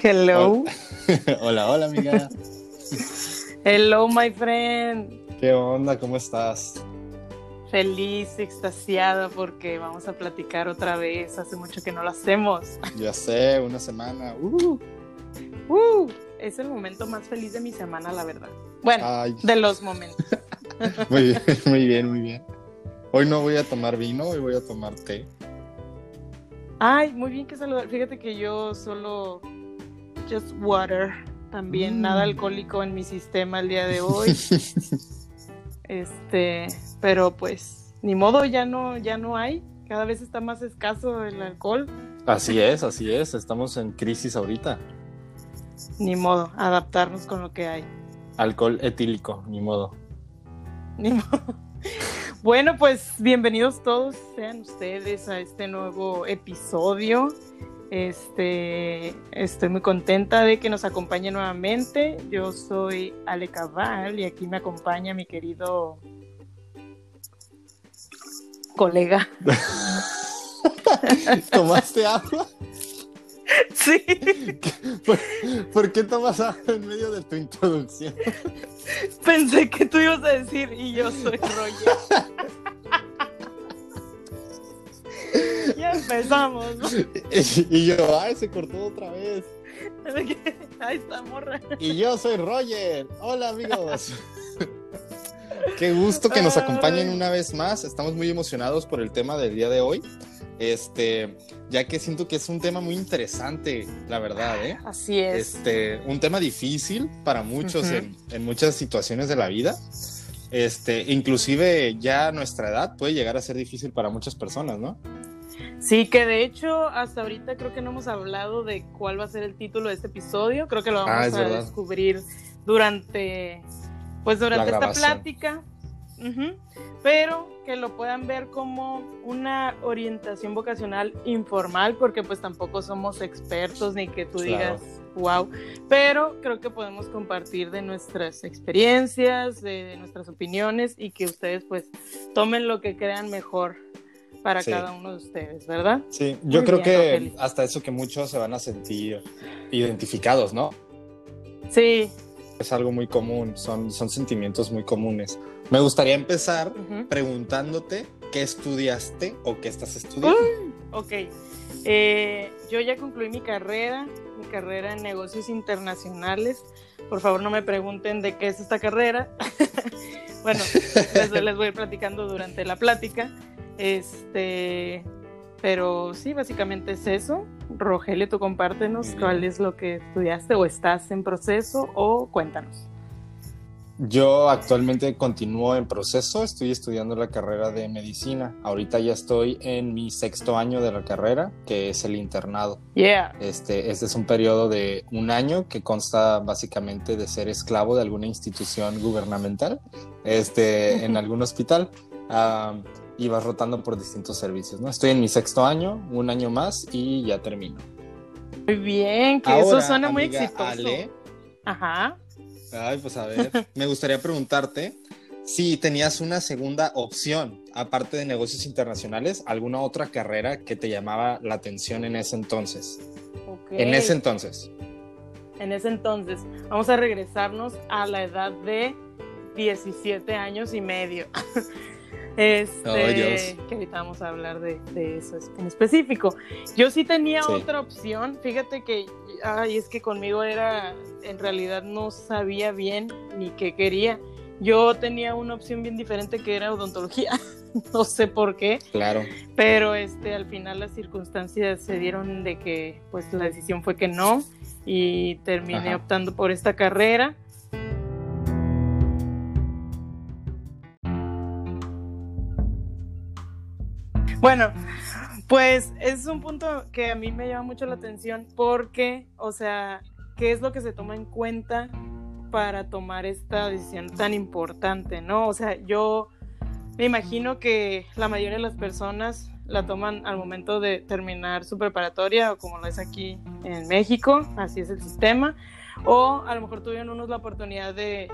Hello. Hola, hola, amiga. Hello, my friend. ¿Qué onda? ¿Cómo estás? Feliz, extasiada porque vamos a platicar otra vez. Hace mucho que no lo hacemos. Ya sé, una semana. Uh. Uh, es el momento más feliz de mi semana, la verdad. Bueno, Ay. de los momentos. Muy bien, muy bien, muy bien. Hoy no voy a tomar vino, hoy voy a tomar té. Ay, muy bien que saludar. Fíjate que yo solo just water. También Mm. nada alcohólico en mi sistema el día de hoy. este, pero pues ni modo, ya no, ya no hay. Cada vez está más escaso el alcohol. Así es, así es. Estamos en crisis ahorita. Ni modo, adaptarnos con lo que hay. Alcohol etílico, ni modo. Ni modo. Bueno, pues bienvenidos todos sean ustedes a este nuevo episodio. Este, estoy muy contenta de que nos acompañe nuevamente. Yo soy Ale Cabal y aquí me acompaña mi querido colega. ¿Tomaste agua? Sí, ¿Por, por qué tomas agua en medio de tu introducción? pensé que tú ibas a decir y yo soy Roger. ya empezamos. ¿no? Y yo, ay, se cortó otra vez. Ahí está, morra. Y yo soy Roger. Hola amigos. Qué gusto que nos acompañen una vez más. Estamos muy emocionados por el tema del día de hoy. Este, ya que siento que es un tema muy interesante, la verdad, ¿eh? Así es. Este, un tema difícil para muchos en, en muchas situaciones de la vida. Este, inclusive ya nuestra edad puede llegar a ser difícil para muchas personas, ¿no? Sí, que de hecho hasta ahorita creo que no hemos hablado de cuál va a ser el título de este episodio. Creo que lo vamos Ah, es a verdad. descubrir durante, pues durante esta plática. Pero que lo puedan ver como una orientación vocacional informal, porque pues tampoco somos expertos ni que tú Claro. digas wow. Pero creo que podemos compartir de nuestras experiencias, de, de nuestras opiniones y que ustedes pues tomen lo que crean mejor para Sí. cada uno de ustedes, ¿verdad? Sí, yo Muy creo bien, que hasta eso que muchos se van a sentir identificados, ¿no? Sí. Es algo muy común, son, son sentimientos muy comunes. Me gustaría empezar ujú. preguntándote qué estudiaste o qué estás estudiando. Ok. Eh, yo ya concluí mi carrera, mi carrera en negocios internacionales. Por favor, no me pregunten de qué es esta carrera. bueno, les, les voy a ir platicando durante la plática. Este, pero sí, básicamente es eso. Rogelio, tú compártenos cuál es lo que estudiaste o estás en proceso o cuéntanos. Yo actualmente continúo en proceso, estoy estudiando la carrera de medicina. Ahorita ya estoy en mi sexto año de la carrera, que es el internado. Yeah. Este, este es un periodo de un año que consta básicamente de ser esclavo de alguna institución gubernamental, este, en algún hospital, am, y vas rotando por distintos servicios. ¿no? Estoy en mi sexto año, un año más y ya termino. Muy bien, que eso suena muy exitoso. Ale, Ajá. Ay, pues a ver, me gustaría preguntarte si tenías una segunda opción, aparte de negocios internacionales, alguna otra carrera que te llamaba la atención en ese entonces. ok. En ese entonces. En ese entonces, vamos a regresarnos a la edad de 17 años y medio. Este, Dios. que ahorita vamos a hablar de, de eso en específico. Yo sí tenía Sí. otra opción. Fíjate que, ay, es que conmigo era, en realidad no sabía bien ni qué quería. Yo tenía una opción bien diferente que era odontología. no sé por qué. Claro. pero este al final las circunstancias se dieron de que pues la decisión fue que no y terminé Ajá. optando por esta carrera bueno pues es un punto que a mí me llama mucho la atención porque o sea qué es lo que se toma en cuenta para tomar esta decisión tan importante no o sea yo me imagino que la mayoría de las personas la toman al momento de terminar su preparatoria o como lo es aquí en México, así es el sistema, o a lo mejor tuvieron unos la oportunidad de,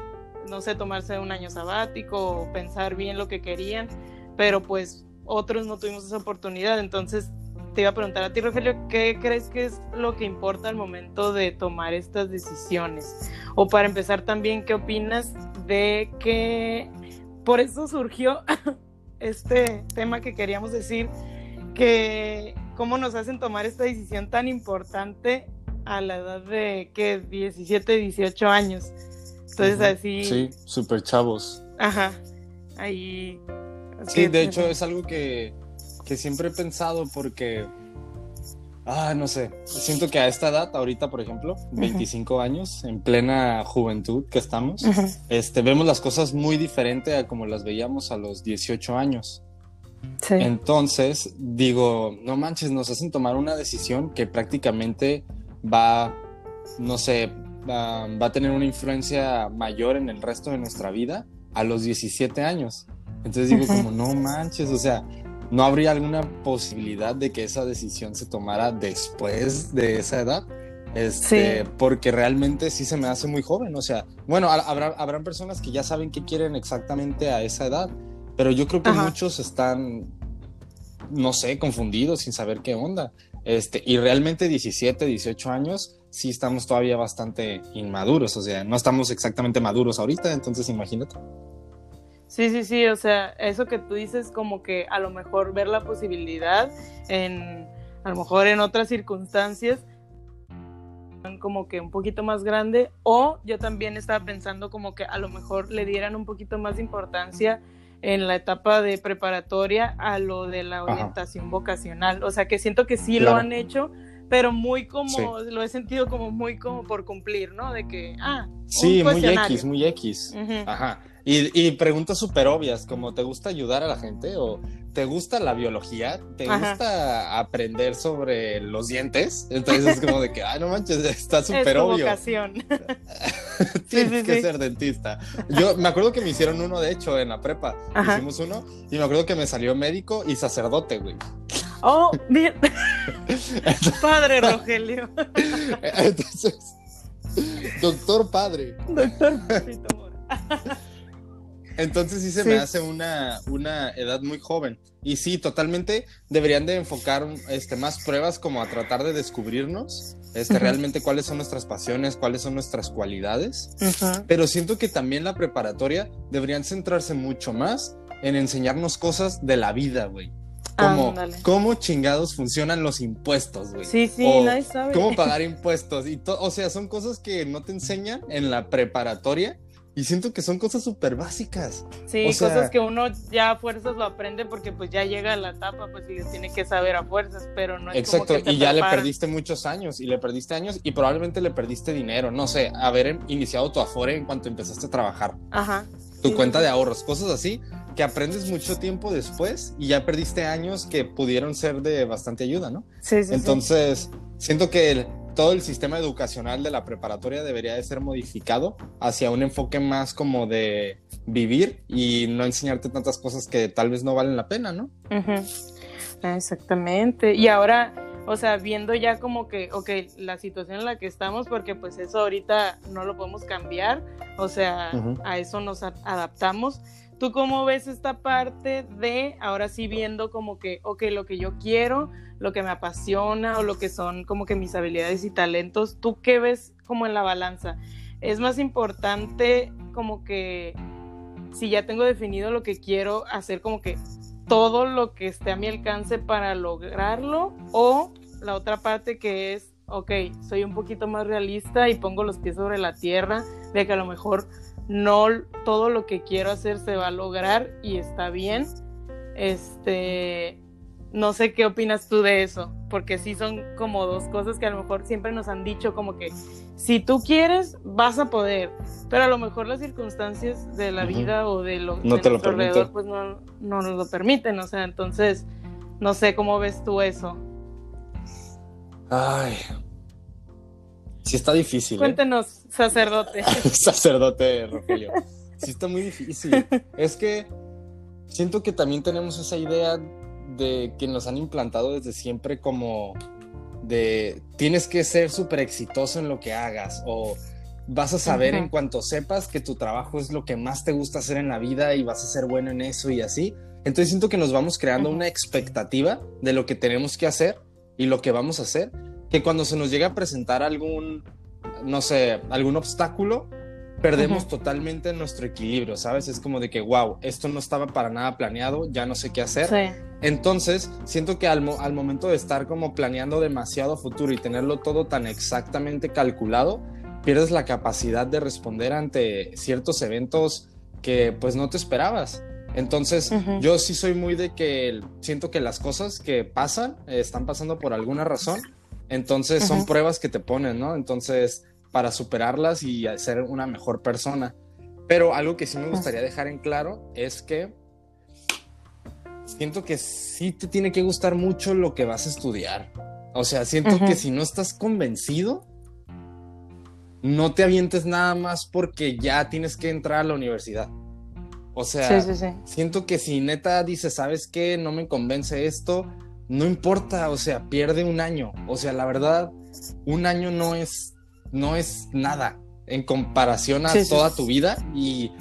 no sé, tomarse un año sabático o pensar bien lo que querían, pero pues otros no tuvimos esa oportunidad, entonces te iba a preguntar a ti, Rogelio, ¿qué crees que es lo que importa al momento de tomar estas decisiones? O para empezar también, ¿qué opinas de que por eso surgió este tema que queríamos decir, que cómo nos hacen tomar esta decisión tan importante a la edad de, ¿qué? 17, 18 años. Entonces así... Sí, súper chavos. Ajá, ahí... Sí, de hecho es algo que, que siempre he pensado porque Ah, no sé. Siento que a esta edad, ahorita, por ejemplo, 25 años, en plena juventud que estamos, este, vemos las cosas muy diferente a como las veíamos a los 18 años. Sí. Entonces, digo, no manches, nos hacen tomar una decisión que prácticamente va, no sé, va, va a tener una influencia mayor en el resto de nuestra vida a los 17 años. Entonces digo, como, no manches, o sea, ¿No habría alguna posibilidad de que esa decisión se tomara después de esa edad? Este, Porque realmente sí se me hace muy joven. O sea, bueno, habrá, habrán personas que ya saben qué quieren exactamente a esa edad, pero yo creo que muchos están, no sé, confundidos sin saber qué onda. Este, y realmente 17, 18 años, sí estamos todavía bastante inmaduros. O sea, no estamos exactamente maduros ahorita, entonces imagínate. Sí, sí, sí, o sea, eso que tú dices como que a lo mejor ver la posibilidad en, a lo mejor en otras circunstancias, como que un poquito más grande, o yo también estaba pensando como que a lo mejor le dieran un poquito más de importancia en la etapa de preparatoria a lo de la orientación vocacional, o sea, que siento que sí lo han hecho, pero muy como, lo he sentido como muy como por cumplir, ¿no? De que, ah, sí, muy X, muy X, ajá. Y, preguntas súper obvias, como ¿te gusta ayudar a la gente? ¿O te gusta la biología? ¿Te gusta aprender sobre los dientes? Entonces es como de que, ay, no manches, está súper obvio. Tienes que ser dentista. Yo me acuerdo que me hicieron uno, de hecho, en la prepa. Hicimos uno y me acuerdo que me salió médico y sacerdote, güey. Oh, bien. Padre Rogelio. Entonces, doctor padre. Doctor entonces sí se me hace una, una edad muy joven. Y sí, totalmente deberían de enfocar este, más pruebas como a tratar de descubrirnos este, realmente cuáles son nuestras pasiones, cuáles son nuestras cualidades. Pero siento que también la preparatoria deberían centrarse mucho más en enseñarnos cosas de la vida, güey. Como cómo chingados funcionan los impuestos, güey. Sí, sí, nadie sabe. Cómo pagar impuestos. Y o sea, son cosas que no te enseñan en la preparatoria y siento que son cosas súper básicas. Sí, cosas que uno ya a fuerzas lo aprende porque pues ya llega a la etapa, pues y tiene que saber a fuerzas, pero no es Exacto, como y ya le perdiste muchos años, y le perdiste años, y probablemente le perdiste dinero, no sé, haber iniciado tu Afore en cuanto empezaste a trabajar. Ajá. Tu cuenta de ahorros, cosas así, que aprendes mucho tiempo después y ya perdiste años que pudieron ser de bastante ayuda, ¿no? Sí, sí. Entonces, siento que el todo el sistema educacional de la preparatoria debería de ser modificado hacia un enfoque más como de vivir y no enseñarte tantas cosas que tal vez no valen la pena, ¿no? Exactamente. Y ahora, o sea, viendo ya como que, ok, la situación en la que estamos, porque pues eso ahorita no lo podemos cambiar, o sea, a eso nos adaptamos. ¿Tú cómo ves esta parte de ahora sí viendo como que, ok, lo que yo quiero, lo que me apasiona o lo que son como que mis habilidades y talentos, ¿tú qué ves como en la balanza? ¿Es más importante como que si ya tengo definido lo que quiero hacer como que todo lo que esté a mi alcance para lograrlo o la otra parte que es, ok, soy un poquito más realista y pongo los pies sobre la tierra de que a lo mejor no todo lo que quiero hacer se va a lograr y está bien. Este, no sé qué opinas tú de eso, porque sí son como dos cosas que a lo mejor siempre nos han dicho como que si tú quieres vas a poder, pero a lo mejor las circunstancias de la vida o de lo no te lo alrededor pues no, no nos lo permiten, o sea, entonces no sé cómo ves tú eso. Ay, Sí está difícil. ¿eh? Cuéntenos, sacerdote. sacerdote, Rogelio. Sí está muy difícil. es que siento que también tenemos esa idea de que nos han implantado desde siempre como de tienes que ser súper exitoso en lo que hagas o vas a saber en cuanto sepas que tu trabajo es lo que más te gusta hacer en la vida y vas a ser bueno en eso y así. Entonces siento que nos vamos creando una expectativa de lo que tenemos que hacer y lo que vamos a hacer, que cuando se nos llega a presentar algún, no sé, algún obstáculo, perdemos totalmente nuestro equilibrio, ¿sabes? Es como de que, wow, esto no estaba para nada planeado, ya no sé qué hacer. Entonces, siento que al, al, momento de estar como planeando demasiado futuro y tenerlo todo tan exactamente calculado, pierdes la capacidad de responder ante ciertos eventos que pues no te esperabas. Entonces, yo sí soy muy de que siento que las cosas que pasan están pasando por alguna razón. Entonces, son pruebas que te ponen, ¿no? Entonces, para superarlas y ser una mejor persona. Pero algo que sí me gustaría dejar en claro es que siento que sí te tiene que gustar mucho lo que vas a estudiar. O sea, siento que si no estás convencido, no te avientes nada más porque ya tienes que entrar a la universidad. O sea, siento que si neta dices, ¿sabes qué? No me convence esto, no importa, o sea, pierde un año. O sea, la verdad, un año no es, no es nada en comparación a toda tu vida y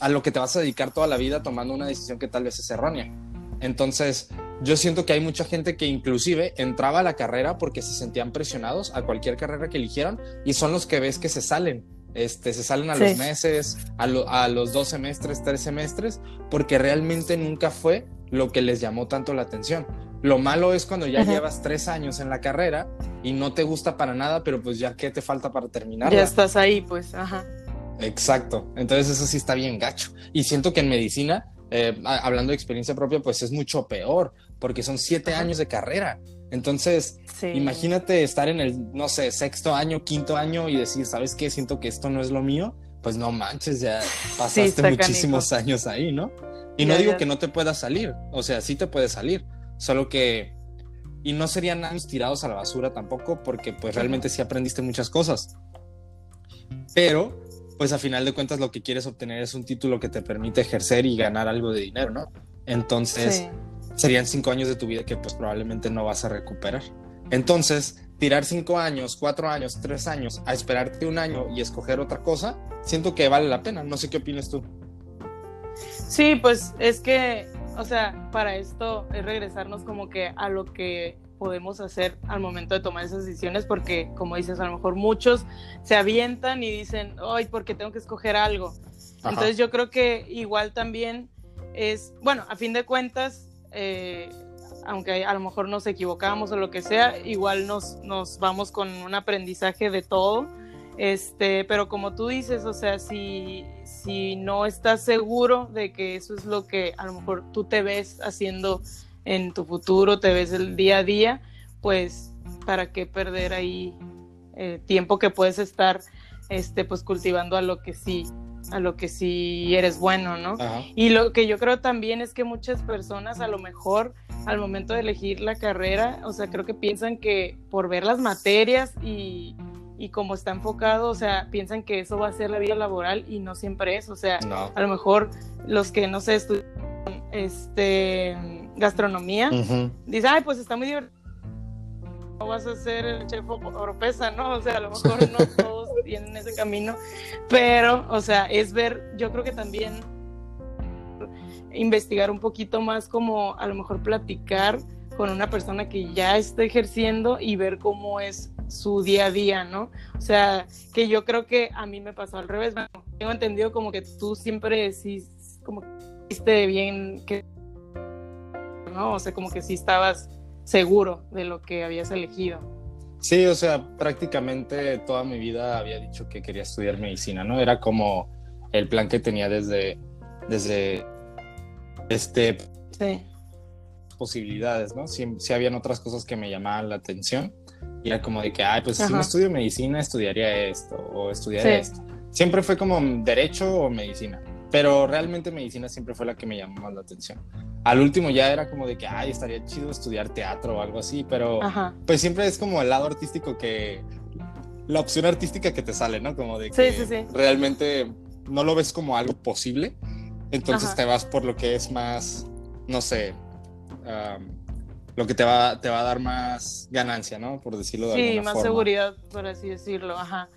a lo que te vas a dedicar toda la vida tomando una decisión que tal vez es errónea. Entonces, yo siento que hay mucha gente que inclusive entraba a la carrera porque se sentían presionados a cualquier carrera que eligieran y son los que ves que se salen este, se salen a los meses, a, los dos semestres, tres semestres, porque realmente nunca fue lo que les llamó tanto la atención. Lo malo es cuando ya llevas tres años en la carrera y no te gusta para nada, pero pues ya qué te falta para terminar. Ya estás ahí, pues, ajá. Exacto. Entonces eso sí está bien gacho. Y siento que en medicina, eh, hablando de experiencia propia, pues es mucho peor, porque son siete años de carrera. Entonces, imagínate estar en el, no sé, sexto año, quinto año y decir, ¿sabes qué? Siento que esto no es lo mío. Pues no manches, ya pasaste muchísimos años ahí, ¿no? Y no digo que no te puedas salir, o sea, sí te puedes salir, solo que... Y no serían años tirados a la basura tampoco, porque pues realmente sí aprendiste muchas cosas. Pero, pues a final de cuentas lo que quieres obtener es un título que te permite ejercer y ganar algo de dinero, ¿no? Entonces, serían cinco años de tu vida que pues probablemente no vas a recuperar. Entonces, tirar cinco años, cuatro años, tres años a esperarte un año y escoger otra cosa, siento que vale la pena. No sé qué opinas tú. Sí, pues es que, o sea, para esto es regresarnos como que a lo que podemos hacer al momento de tomar esas decisiones, porque como dices, a lo mejor muchos se avientan y dicen, ay, porque tengo que escoger algo. Entonces yo creo que igual también es, bueno, a fin de cuentas, eh, aunque a lo mejor nos equivocamos o lo que sea, igual nos, nos vamos con un aprendizaje de todo. Este, pero como tú dices, o sea, si, si no estás seguro de que eso es lo que a lo mejor tú te ves haciendo en tu futuro, te ves el día a día, pues para qué perder ahí eh, tiempo que puedes estar este, pues cultivando a lo que sí a lo que sí eres bueno, ¿no? Y lo que yo creo también es que muchas personas a lo mejor al momento de elegir la carrera, o sea, creo que piensan que por ver las materias y, y como está enfocado, o sea, piensan que eso va a ser la vida laboral y no siempre es, o sea, a lo mejor los que no sé, estudian este gastronomía, dicen, ay, pues está muy divertido no vas a ser el chef oropesa, ¿no? O sea, a lo mejor no todos tienen ese camino, pero, o sea, es ver, yo creo que también investigar un poquito más como a lo mejor platicar con una persona que ya está ejerciendo y ver cómo es su día a día, ¿no? O sea, que yo creo que a mí me pasó al revés, bueno, tengo entendido como que tú siempre decís, como que viste bien que, ¿no? O sea, como que sí estabas seguro de lo que habías elegido. Sí, o sea, prácticamente toda mi vida había dicho que quería estudiar medicina, ¿no? Era como el plan que tenía desde, desde este posibilidades, ¿no? Si, si habían otras cosas que me llamaban la atención y era como de que, ay, pues si me estudio medicina estudiaría esto o estudiaría esto. Siempre fue como derecho o medicina pero realmente medicina siempre fue la que me llamó más la atención. Al último ya era como de que, ay, estaría chido estudiar teatro o algo así, pero pues siempre es como el lado artístico que, la opción artística que te sale, ¿no? Como de que realmente no lo ves como algo posible, entonces te vas por lo que es más, no sé, lo que te va, te va a dar más ganancia, ¿no? Por decirlo de alguna forma. Sí, más seguridad, por así decirlo, ajá.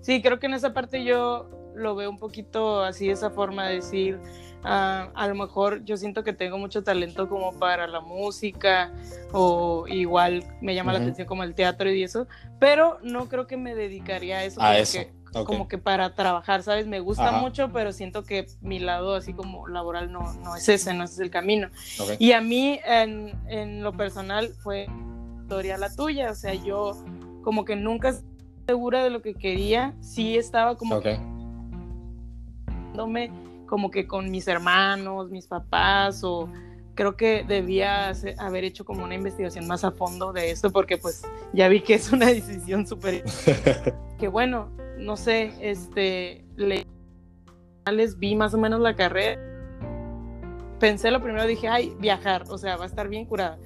sí, creo que en esa parte yo lo veo un poquito así, esa forma de decir, ah, a lo mejor yo siento que tengo mucho talento como para la música o igual me llama la atención como el teatro y eso, pero no creo que me dedicaría a eso. A eso. Como que para trabajar, ¿sabes? Me gusta mucho, pero siento que mi lado así como laboral no, no es ese, no es el camino. Y a mí, en, en lo personal, fue historia la tuya, o sea, yo como que nunca segura de lo que quería, sí estaba como okay como que con mis hermanos, mis papás o creo que debía haber hecho como una investigación más a fondo de esto porque pues ya vi que es una decisión súper que bueno, no sé, este les vi más o menos la carrera. Pensé lo primero dije, "Ay, viajar, o sea, va a estar bien curada."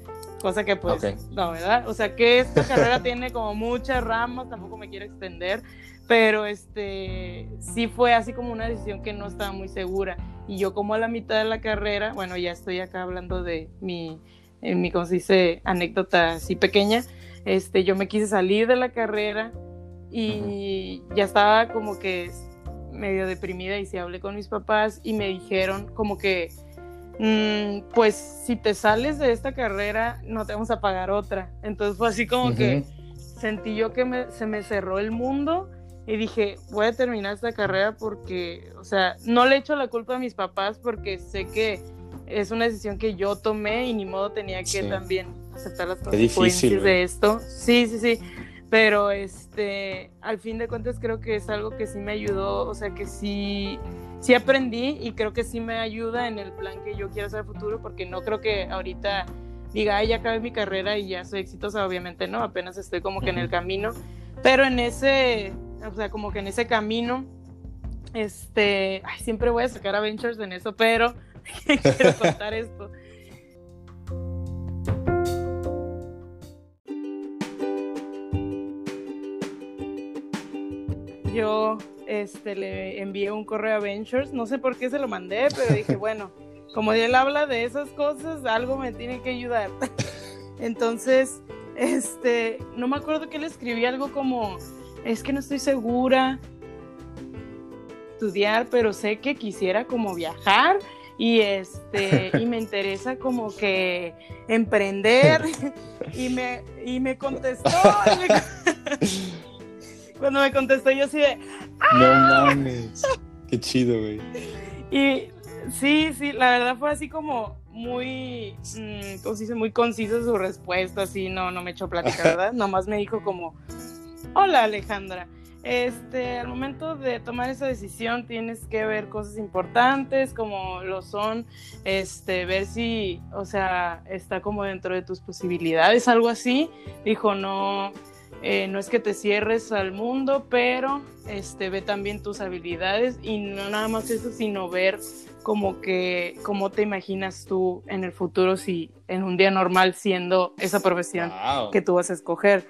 Cosa que pues no, ¿verdad? O sea, que esta carrera tiene como muchas ramas, tampoco me quiero extender, pero este sí fue así como una decisión que no estaba muy segura y yo como a la mitad de la carrera, bueno, ya estoy acá hablando de mi, en mi, como se dice, anécdota así pequeña, este, yo me quise salir de la carrera y ya estaba como que medio deprimida y sí hablé con mis papás y me dijeron como que, mm, pues si te sales de esta carrera no te vamos a pagar otra. Entonces fue así como que sentí yo que se me cerró el mundo y dije, voy a terminar esta carrera porque, o sea, no le echo la culpa a mis papás porque sé que es una decisión que yo tomé y ni modo tenía que también aceptar las consecuencias de esto. Sí, sí, sí. Pero este, al fin de cuentas creo que es algo que sí me ayudó, o sea, que sí, sí aprendí y creo que sí me ayuda en el plan que yo quiero hacer futuro porque no creo que ahorita diga, ay, ya acabé mi carrera y ya soy exitosa, obviamente no, apenas estoy como que en el camino, pero en ese o sea, como que en ese camino, este, ay, siempre voy a sacar a Ventures en eso, pero quiero contar esto. Yo este, le envié un correo a Ventures, no sé por qué se lo mandé, pero dije, bueno, como él habla de esas cosas, algo me tiene que ayudar. Entonces, este, no me acuerdo que le escribí algo como, es que no estoy segura estudiar, pero sé que quisiera como viajar y este y me interesa como que emprender y me y me contestó cuando me contestó yo así de no ¡Ah!". mames qué chido güey y sí sí la verdad fue así como muy mm, ¿cómo se dice? muy concisa su respuesta así no no me echó plática verdad nomás me dijo como Hola Alejandra. Este, al momento de tomar esa decisión tienes que ver cosas importantes como lo son, este, ver si, o sea, está como dentro de tus posibilidades, algo así. Dijo, no, eh, no es que te cierres al mundo, pero este, ve también tus habilidades y no nada más eso, sino ver como que cómo te imaginas tú en el futuro si en un día normal siendo esa profesión que tú vas a escoger.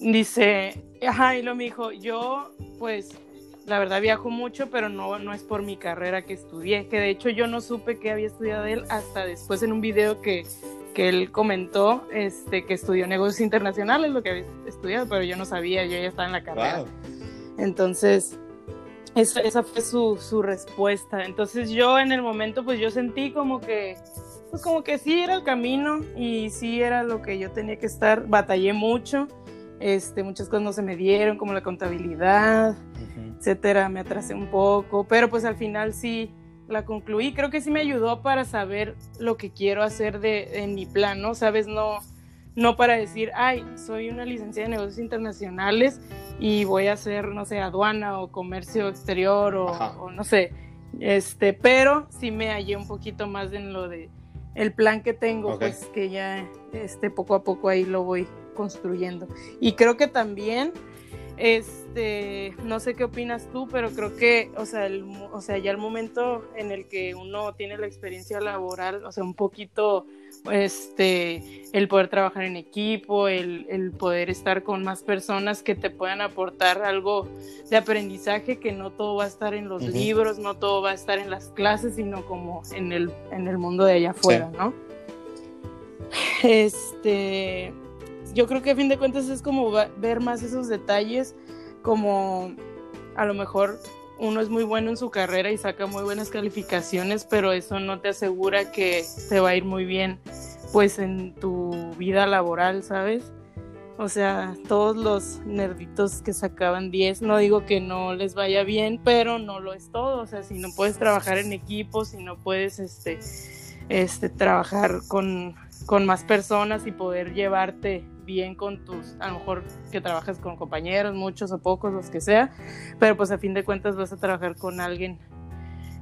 Dice, ajá, y lo me dijo, yo pues la verdad viajo mucho, pero no, no es por mi carrera que estudié, que de hecho yo no supe que había estudiado él hasta después en un video que, que él comentó este, que estudió negocios internacionales, lo que había estudiado, pero yo no sabía, yo ya estaba en la carrera. Entonces, esa, esa fue su, su, respuesta. Entonces yo en el momento, pues yo sentí como que, pues como que sí era el camino y sí era lo que yo tenía que estar, batallé mucho este, muchas cosas no se me dieron, como la contabilidad, etcétera, me atrasé un poco, pero pues al final sí la concluí. Creo que sí me ayudó para saber lo que quiero hacer de, en mi plan, ¿no? Sabes, no, no para decir, ay, soy una licenciada de negocios internacionales y voy a hacer, no sé, aduana o comercio exterior o, no sé, este, pero sí me hallé un poquito más en lo de el plan que tengo, pues que ya este, poco a poco ahí lo voy construyendo. Y creo que también, este, no sé qué opinas tú, pero creo que, o sea, el, o sea, ya el momento en el que uno tiene la experiencia laboral, o sea, un poquito, este, el poder trabajar en equipo, el, el poder estar con más personas que te puedan aportar algo de aprendizaje, que no todo va a estar en los libros, no todo va a estar en las clases, sino como en el, en el mundo de allá afuera, ¿no? Este, yo creo que a fin de cuentas es como ver más esos detalles, como a lo mejor uno es muy bueno en su carrera y saca muy buenas calificaciones, pero eso no te asegura que te va a ir muy bien pues en tu vida laboral, ¿sabes? O sea, todos los nerditos que sacaban 10, no digo que no les vaya bien, pero no lo es todo. O sea, si no puedes trabajar en equipo, si no puedes este, este, trabajar con, con más personas y poder llevarte bien con tus, a lo mejor que trabajas con compañeros, muchos o pocos, los que sea, pero pues a fin de cuentas vas a trabajar con alguien,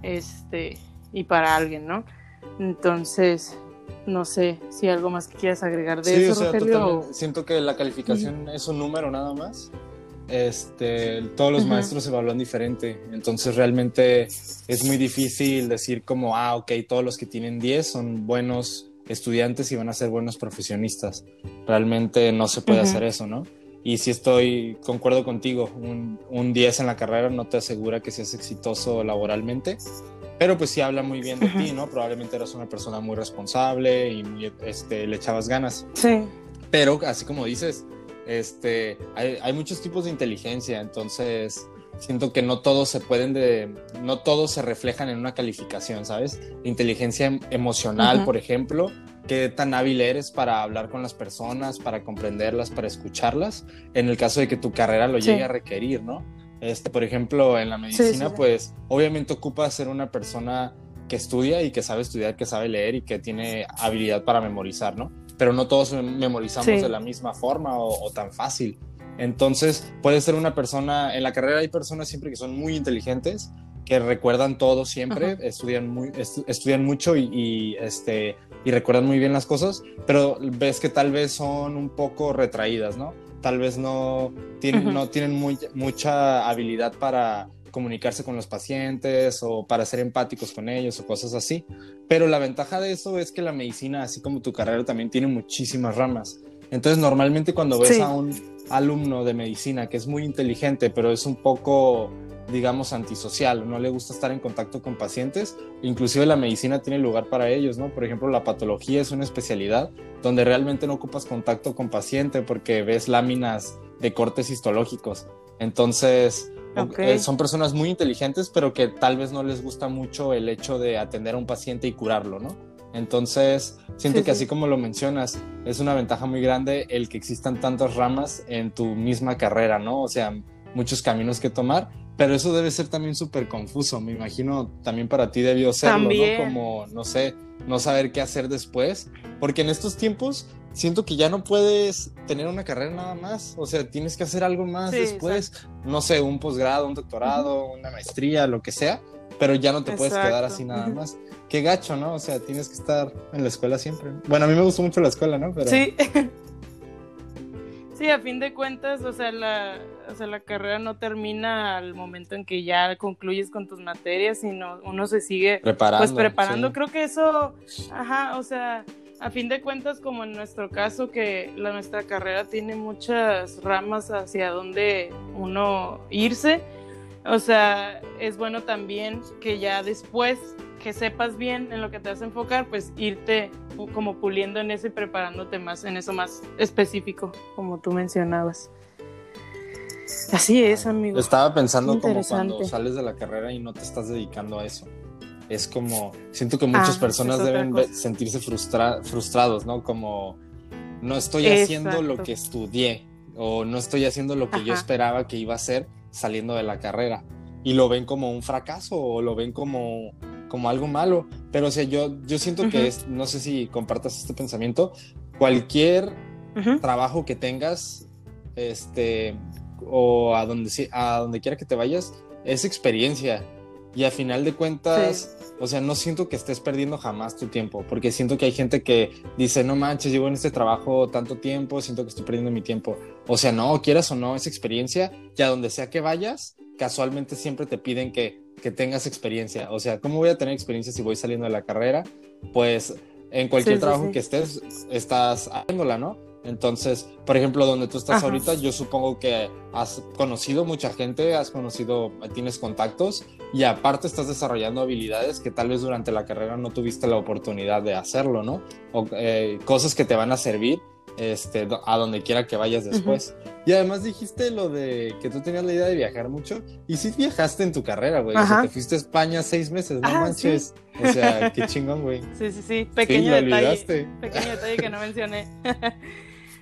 este, y para alguien, ¿no? Entonces, no sé si algo más que quieras agregar de eso, Rogelio. Siento que la calificación es un número nada más. Este, todos los maestros evalúan diferente, entonces realmente es muy difícil decir como, ah, ok, todos los que tienen 10 son buenos estudiantes y van a ser buenos profesionistas. Realmente no se puede hacer eso, ¿no? Y si estoy, concuerdo contigo, un, un 10 en la carrera no te asegura que seas exitoso laboralmente, pero pues sí habla muy bien de ti, ¿no? Probablemente eras una persona muy responsable y este, le echabas ganas. Sí. Pero así como dices, este, hay, hay muchos tipos de inteligencia, entonces siento que no todos se pueden de, no todos se reflejan en una calificación, ¿sabes? Inteligencia em, emocional, por ejemplo, qué tan hábil eres para hablar con las personas, para comprenderlas, para escucharlas, en el caso de que tu carrera lo llegue a requerir, ¿no? Este, por ejemplo, en la medicina, pues obviamente ocupa ser una persona que estudia y que sabe estudiar, que sabe leer y que tiene habilidad para memorizar, ¿no? Pero no todos memorizamos de la misma forma o tan fácil. Entonces, puede ser una persona, en la carrera hay personas siempre que son muy inteligentes, que recuerdan todo siempre, estudian, muy, estudian mucho y, este, y recuerdan muy bien las cosas, pero ves que tal vez son un poco retraídas, ¿no? Tal vez no tienen, no tienen mucha habilidad para comunicarse con los pacientes o para ser empáticos con ellos o cosas así. Pero la ventaja de eso es que la medicina, así como tu carrera, también tiene muchísimas ramas. Entonces, normalmente cuando ves a un alumno de medicina que es muy inteligente, pero es un poco, digamos, antisocial, no le gusta estar en contacto con pacientes, inclusive la medicina tiene lugar para ellos, ¿no? Por ejemplo, la patología es una especialidad donde realmente no ocupas contacto con paciente porque ves láminas de cortes histológicos. Entonces, eh, son personas muy inteligentes, pero que tal vez no les gusta mucho el hecho de atender a un paciente y curarlo, ¿no? Entonces, siento que así como lo mencionas, es una ventaja muy grande el que existan tantas ramas en tu misma carrera, ¿no? O sea, muchos caminos que tomar, pero eso debe ser también súper confuso. Me imagino también para ti debió serlo, ¿no? Como, no sé, no saber qué hacer después, porque en estos tiempos siento que ya no puedes tener una carrera nada más, o sea, tienes que hacer algo más después, no sé, un posgrado, un doctorado, una maestría, lo que sea, pero ya no te puedes quedar así nada más qué gacho, ¿no? O sea, tienes que estar en la escuela siempre. Bueno, a mí me gustó mucho la escuela, ¿no? Pero... Sí. sí, a fin de cuentas, o sea, la, o sea, la carrera no termina al momento en que ya concluyes con tus materias, sino uno se sigue preparando. Pues preparando. Creo que eso, ajá, o sea, a fin de cuentas, como en nuestro caso, que la, nuestra carrera tiene muchas ramas hacia donde uno irse. O sea, es bueno también que ya después que sepas bien en lo que te vas a enfocar, pues irte como puliendo en eso y preparándote más en eso más específico, como tú mencionabas. Así es, amigo. Estaba pensando como cuando sales de la carrera y no te estás dedicando a eso. Es como, siento que muchas ah, personas deben sentirse frustrados, ¿no? Como, no estoy haciendo lo que estudié o no estoy haciendo lo que yo esperaba que iba a hacer saliendo de la carrera. Y lo ven como un fracaso o lo ven como como algo malo. Pero, o sea, yo, yo siento que es, no sé si compartas este pensamiento, cualquier trabajo que tengas, este, o a donde, a donde quiera que te vayas, es experiencia. Y a final de cuentas, o sea, no siento que estés perdiendo jamás tu tiempo, porque siento que hay gente que dice, no manches, llevo en este trabajo tanto tiempo, siento que estoy perdiendo mi tiempo. O sea, no, quieras o no, es experiencia, y a donde sea que vayas, casualmente siempre te piden que que tengas experiencia. O sea, ¿cómo voy a tener experiencia si voy saliendo de la carrera? Pues en cualquier trabajo que estés, estás haciéndola, ¿no? Entonces, por ejemplo, donde tú estás ahorita, yo supongo que has conocido mucha gente, has conocido, tienes contactos y aparte estás desarrollando habilidades que tal vez durante la carrera no tuviste la oportunidad de hacerlo, ¿no? O eh, cosas que te van a servir este, a donde quiera que vayas después. Y además dijiste lo de que tú tenías la idea de viajar mucho. Y sí viajaste en tu carrera, güey. O sea, te fuiste a España seis meses, no manches. O sea, qué chingón, güey. Sí, sí, sí. Pequeño detalle. Pequeño detalle que no mencioné.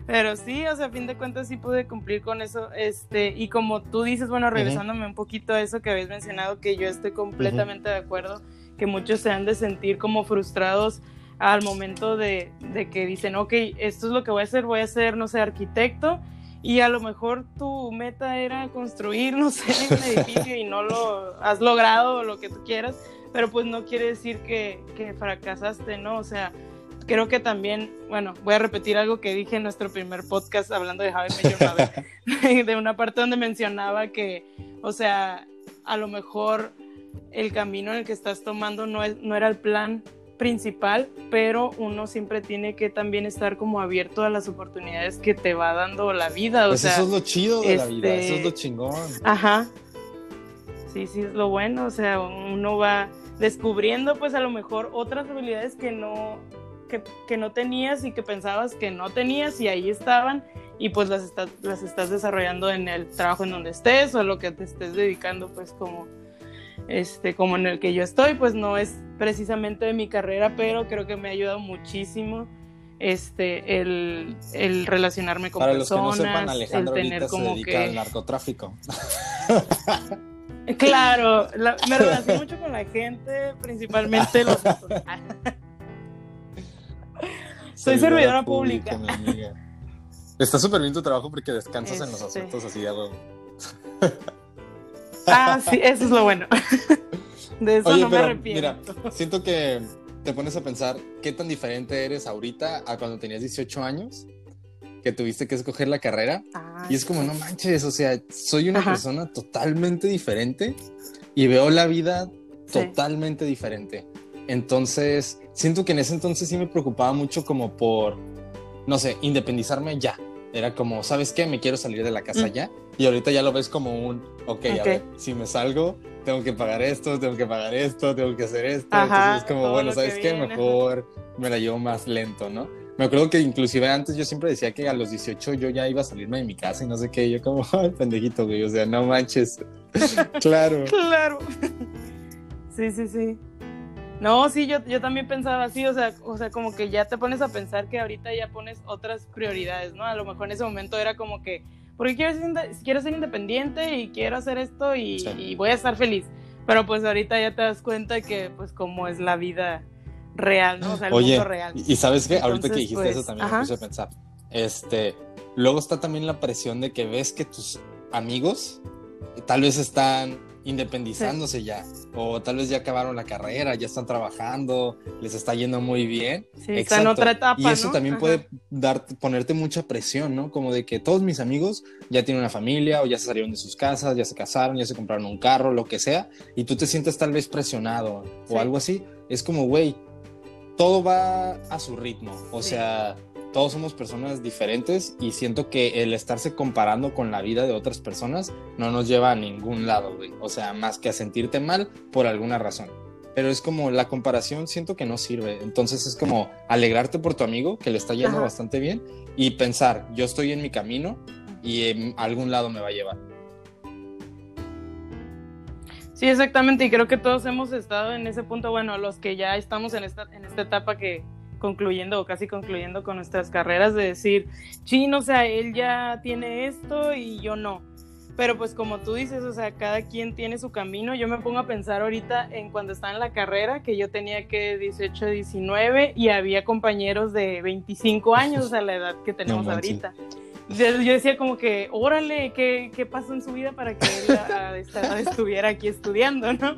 Pero sí, o sea, a fin de cuentas sí pude cumplir con eso. Este, y como tú dices, bueno, regresándome un poquito a eso que habéis mencionado, que yo estoy completamente de acuerdo, que muchos se han de sentir como frustrados al momento de, de, que dicen, ok, esto es lo que voy a hacer, voy a ser, no sé, arquitecto, y a lo mejor tu meta era construir, no sé, un edificio y no lo has logrado, lo que tú quieras, pero pues no quiere decir que, que fracasaste, ¿no? O sea, creo que también, bueno, voy a repetir algo que dije en nuestro primer podcast hablando de Javier Major de una parte donde mencionaba que, o sea, a lo mejor el camino en el que estás tomando no, es, no era el plan principal, pero uno siempre tiene que también estar como abierto a las oportunidades que te va dando la vida. O pues sea, eso es lo chido de la vida, eso es lo este, chingón. Ajá. Sí, sí, es lo bueno, o sea, uno va descubriendo pues a lo mejor otras habilidades que no, que, no tenías y que pensabas que no tenías y ahí estaban y pues las, las estás desarrollando en el trabajo en donde estés o lo que te estés dedicando pues como, este, como en el que yo estoy, pues no es precisamente de mi carrera, pero creo que me ha ayudado muchísimo este el, el relacionarme con personas, el tener como se que al narcotráfico. Claro, me relaciono mucho con la gente, principalmente los Soy servidora pública. Está súper bien tu trabajo porque descansas en los este. asuntos así de huevo. Ah, sí, eso es lo bueno. De eso no me arrepiento. Mira, siento que te pones a pensar qué tan diferente eres ahorita a cuando tenías 18 años, que tuviste que escoger la carrera. y es como, no manches, o sea, soy una persona totalmente diferente y veo la vida totalmente diferente. Entonces, siento que en ese entonces sí me preocupaba mucho como por, no sé, independizarme ya. Era como, ¿sabes qué? Me quiero salir de la casa mm. ya. Y ahorita ya lo ves como un, ok, a ver, si me salgo, tengo que pagar esto, tengo que pagar esto, tengo que hacer esto. entonces es como, bueno, ¿sabes qué? Mejor me la llevo más lento, ¿no? Me acuerdo que inclusive antes yo siempre decía que a los 18 yo ya iba a salirme de mi casa y no sé qué. yo como, ay, pendejito, güey, o sea, no manches. claro. claro. Sí, sí, sí. No, sí, yo, yo también pensaba así, o sea, o sea, como que ya te pones a pensar que ahorita ya pones otras prioridades, ¿no? A lo mejor en ese momento era como que, porque quiero ser, quiero ser independiente y quiero hacer esto y, voy a estar feliz. Pero pues ahorita ya te das cuenta que pues como es la vida real, ¿no? O sea, el mundo real. Y sabes qué, ahorita que dijiste eso pues, también me puse a pensar. Este, luego está también la presión de que ves que tus amigos tal vez están independizándose ya, o tal vez ya acabaron la carrera, ya están trabajando, les está yendo muy bien. Sí, está en otra etapa. Y eso también puede dar, ponerte mucha presión, ¿no? Como de que todos mis amigos ya tienen una familia, o ya se salieron de sus casas, ya se casaron, ya se compraron un carro, lo que sea, y tú te sientes tal vez presionado o algo así. Es como, güey, todo va a su ritmo, o sea todos somos personas diferentes y siento que el estarse comparando con la vida de otras personas no nos lleva a ningún lado, güey. O sea, más que a sentirte mal por alguna razón. Pero es como la comparación siento que no sirve. Entonces es como alegrarte por tu amigo que le está yendo bastante bien y pensar, yo estoy en mi camino y en algún lado me va a llevar. Sí, exactamente, y creo que todos hemos estado en ese punto, bueno, los que ya estamos en esta, en esta etapa que, concluyendo o casi concluyendo con nuestras carreras de decir, chino, o sea, él ya tiene esto y yo no. Pero pues como tú dices, o sea, cada quien tiene su camino. Yo me pongo a pensar ahorita en cuando estaba en la carrera, que yo tenía que 18, 19 y había compañeros de 25 años, a la edad que tenemos ahorita. Yo, decía como que, órale, ¿qué, ¿qué, pasó en su vida para que él a, esta edad estuviera aquí estudiando, no?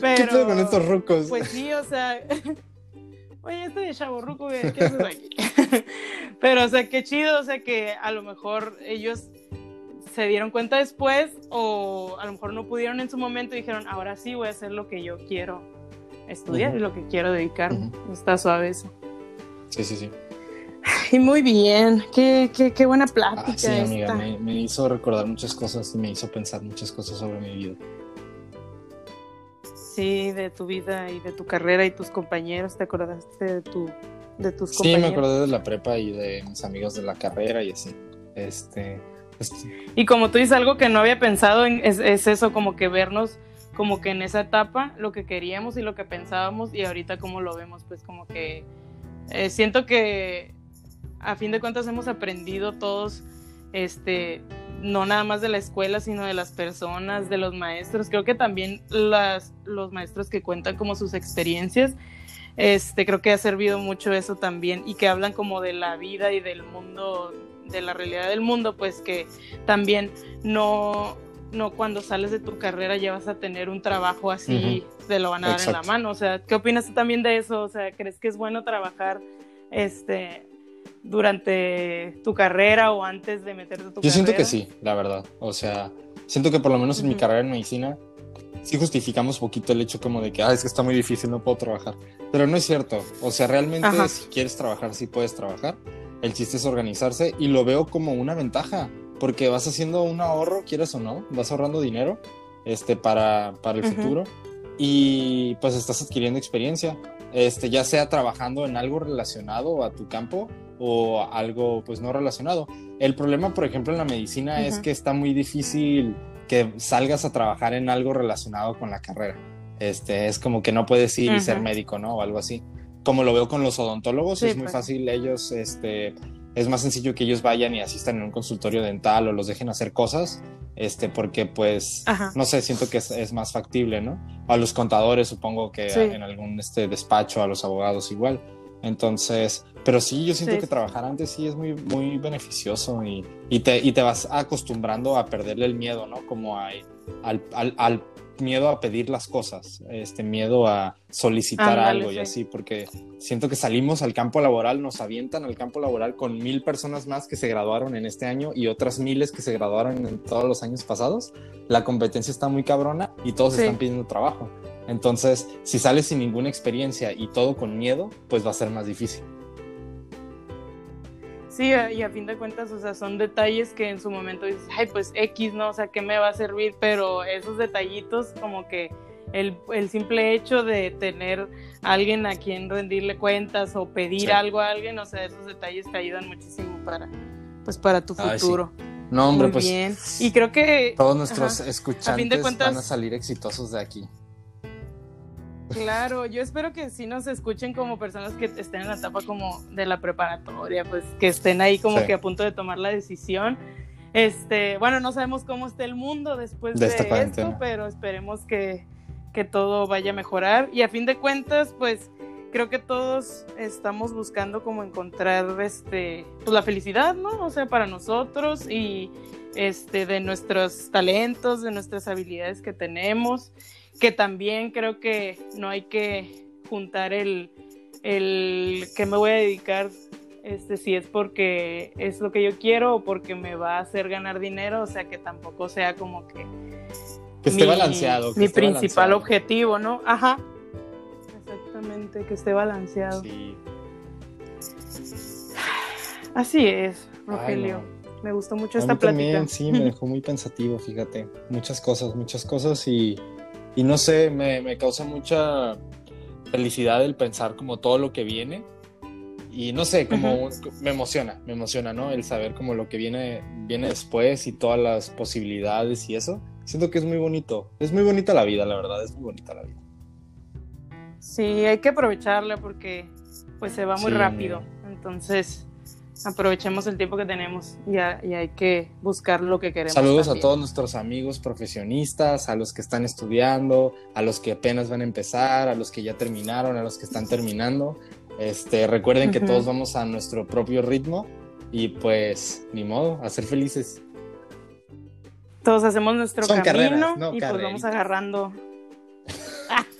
Pero, ¿Qué con estos rucos? Pues sí, o sea, oye, este de chaborruco, ¿qué haces aquí? Pero, o sea, qué chido, o sea, que a lo mejor ellos se dieron cuenta después o a lo mejor no pudieron en su momento y dijeron, ahora sí voy a hacer lo que yo quiero estudiar y lo que quiero dedicarme. Está suave eso. Sí, sí, sí. Y muy bien, qué, qué, qué buena plática. Ah, sí, amiga, me, me hizo recordar muchas cosas y me hizo pensar muchas cosas sobre mi vida. Sí, de tu vida y de tu carrera y tus compañeros, ¿te acordaste de, tu, de tus compañeros? Sí, me acordé de la prepa y de mis amigos de la carrera y así. Este, Y como tú dices, algo que no había pensado en, es, es, eso, como que vernos como que en esa etapa lo que queríamos y lo que pensábamos y ahorita como lo vemos, pues como que eh, siento que a fin de cuentas hemos aprendido todos, este, no nada más de la escuela, sino de las personas, de los maestros. Creo que también las, los maestros que cuentan como sus experiencias, este, creo que ha servido mucho eso también y que hablan como de la vida y del mundo de la realidad del mundo, pues que también no, no cuando sales de tu carrera ya vas a tener un trabajo así, te lo van a dar en la mano. O sea, ¿qué opinas tú también de eso? O sea, ¿crees que es bueno trabajar este durante tu carrera o antes de meterte a tu Yo siento que sí, la verdad. O sea, siento que por lo menos en mi carrera en medicina sí justificamos poquito el hecho como de que, ah, es que está muy difícil, no puedo trabajar. Pero no es cierto. O sea, realmente si quieres trabajar, sí puedes trabajar. El chiste es organizarse y lo veo como una ventaja, porque vas haciendo un ahorro, quieres o no, vas ahorrando dinero este, para, para el futuro y pues estás adquiriendo experiencia, este, ya sea trabajando en algo relacionado a tu campo o algo pues no relacionado. El problema, por ejemplo, en la medicina es que está muy difícil que salgas a trabajar en algo relacionado con la carrera. Este, es como que no puedes ir y ser médico, ¿no? O algo así como lo veo con los odontólogos, es muy pues. fácil ellos, este, es más sencillo que ellos vayan y asistan en un consultorio dental o los dejen hacer cosas, este, porque pues, no sé, siento que es, más factible, ¿no? A los contadores supongo que en algún este, despacho, a los abogados igual. Entonces, pero sí, yo siento que trabajar antes sí es muy, muy beneficioso y, y, te, y te vas acostumbrando a perderle el miedo, ¿no? Como al, al, al miedo a pedir las cosas, este miedo a solicitar algo y así, porque siento que salimos al campo laboral, nos avientan al campo laboral con mil personas más que se graduaron en este año y otras miles que se graduaron en todos los años pasados. La competencia está muy cabrona y todos están pidiendo trabajo. Entonces, si sales sin ninguna experiencia y todo con miedo, pues va a ser más difícil. Sí, y a fin de cuentas, o sea, son detalles que en su momento dices, ay, pues X, ¿no? O sea, ¿qué me va a servir? Pero esos detallitos, como que el, simple hecho de tener a alguien a quien rendirle cuentas o pedir algo a alguien, o sea, esos detalles te ayudan muchísimo para, pues, para tu futuro. No, hombre, pues. Bien. Y creo que. Todos nuestros escuchantes van a salir exitosos de aquí. Claro, yo espero que sí nos escuchen como personas que estén en la etapa como de la preparatoria, pues que estén ahí como que a punto de tomar la decisión. Este, bueno, no sabemos cómo esté el mundo después de, esto, pero esperemos que, que todo vaya a mejorar. Y a fin de cuentas, pues creo que todos estamos buscando como encontrar este, pues la felicidad, ¿no? O sea, para nosotros y este, de nuestros talentos, de nuestras habilidades que tenemos que también creo que no hay que juntar el, el que me voy a dedicar este, si es porque es lo que yo quiero o porque me va a hacer ganar dinero, o sea que tampoco sea como que... Que esté balanceado. mi principal objetivo, ¿no? Ajá. Exactamente, que esté balanceado. Sí. Así es, Rogelio. Me gustó mucho esta plática. También, sí, me dejó muy pensativo, fíjate. Muchas cosas, muchas cosas y y no sé, me, causa mucha felicidad el pensar como todo lo que viene. Y no sé, como me emociona, me emociona, ¿no? El saber como lo que viene, viene después y todas las posibilidades y eso. Siento que es muy bonito. Es muy bonita la vida, la verdad, es muy bonita la vida. Sí, hay que aprovecharla porque pues se va muy rápido. Entonces, aprovechemos el tiempo que tenemos y, hay que buscar lo que queremos. Saludos a todos nuestros amigos profesionistas, a los que están estudiando, a los que apenas van a empezar, a los que ya terminaron, a los que están terminando. Este, recuerden que todos vamos a nuestro propio ritmo y pues ni modo, a ser felices. Todos hacemos nuestro camino y pues vamos agarrando.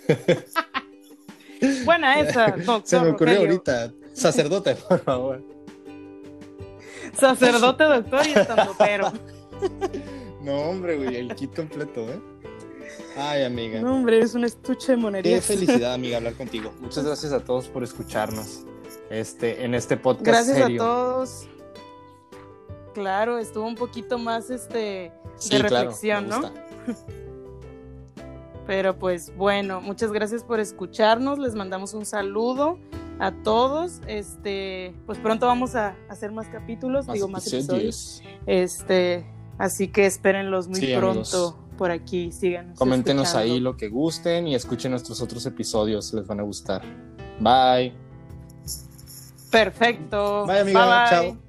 Buena esa, Se me ocurrió ahorita. Sacerdote, por favor. Sacerdote, doctor y estandopero. No, hombre, güey, el kit completo, ¿eh? Ay, amiga. No, hombre, es un estuche de monerías. Qué felicidad, amiga, hablar contigo. Muchas gracias a todos por escucharnos este, en este podcast. Gracias a todos. Claro, estuvo un poquito más este de reflexión, ¿no? Pero pues bueno, muchas gracias por escucharnos. Les mandamos un saludo a todos. Este, pues pronto vamos a hacer más capítulos, digo más episodios. Este, así que espérenlos muy pronto por aquí, síganos. Coméntenos ahí lo que gusten y escuchen nuestros otros episodios, les van a gustar. Bye. Perfecto. Bye, amiga. Chao.